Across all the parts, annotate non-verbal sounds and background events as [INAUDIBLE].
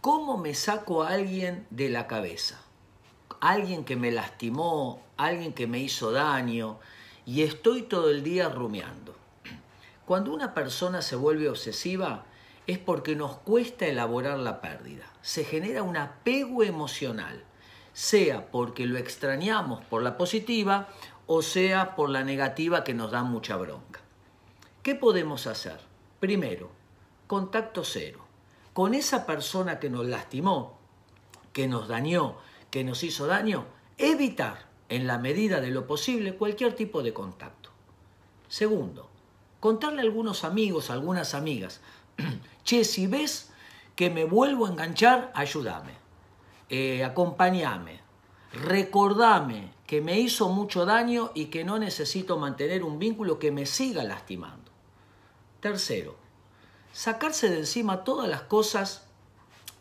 ¿Cómo me saco a alguien de la cabeza? Alguien que me lastimó, alguien que me hizo daño, y estoy todo el día rumiando. Cuando una persona se vuelve obsesiva es porque nos cuesta elaborar la pérdida. Se genera un apego emocional, sea porque lo extrañamos por la positiva o sea por la negativa que nos da mucha bronca. ¿Qué podemos hacer? Primero, contacto cero. Con esa persona que nos lastimó, que nos dañó, que nos hizo daño, evitar en la medida de lo posible cualquier tipo de contacto. Segundo, contarle a algunos amigos, a algunas amigas, [CLEARS THROAT] che, si ves que me vuelvo a enganchar, ayúdame, eh, acompáñame, recordame que me hizo mucho daño y que no necesito mantener un vínculo que me siga lastimando. Tercero, sacarse de encima todas las cosas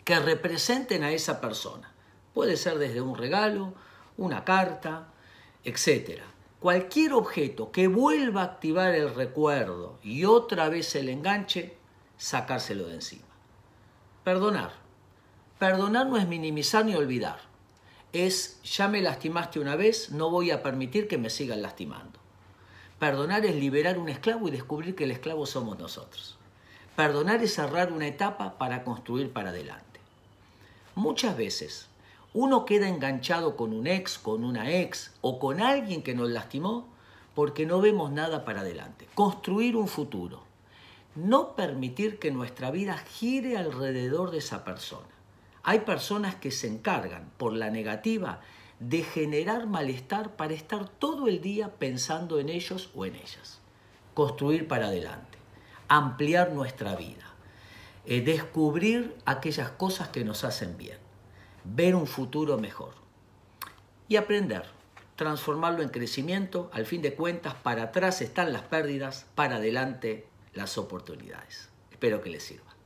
que representen a esa persona. Puede ser desde un regalo, una carta, etc. Cualquier objeto que vuelva a activar el recuerdo y otra vez el enganche, sacárselo de encima. Perdonar. Perdonar no es minimizar ni olvidar. Es, ya me lastimaste una vez, no voy a permitir que me sigan lastimando. Perdonar es liberar un esclavo y descubrir que el esclavo somos nosotros. Perdonar es cerrar una etapa para construir para adelante. Muchas veces uno queda enganchado con un ex, con una ex o con alguien que nos lastimó porque no vemos nada para adelante. Construir un futuro. No permitir que nuestra vida gire alrededor de esa persona. Hay personas que se encargan por la negativa de generar malestar para estar todo el día pensando en ellos o en ellas. Construir para adelante. Ampliar nuestra vida. Eh, descubrir aquellas cosas que nos hacen bien ver un futuro mejor y aprender, transformarlo en crecimiento, al fin de cuentas, para atrás están las pérdidas, para adelante las oportunidades. Espero que les sirva.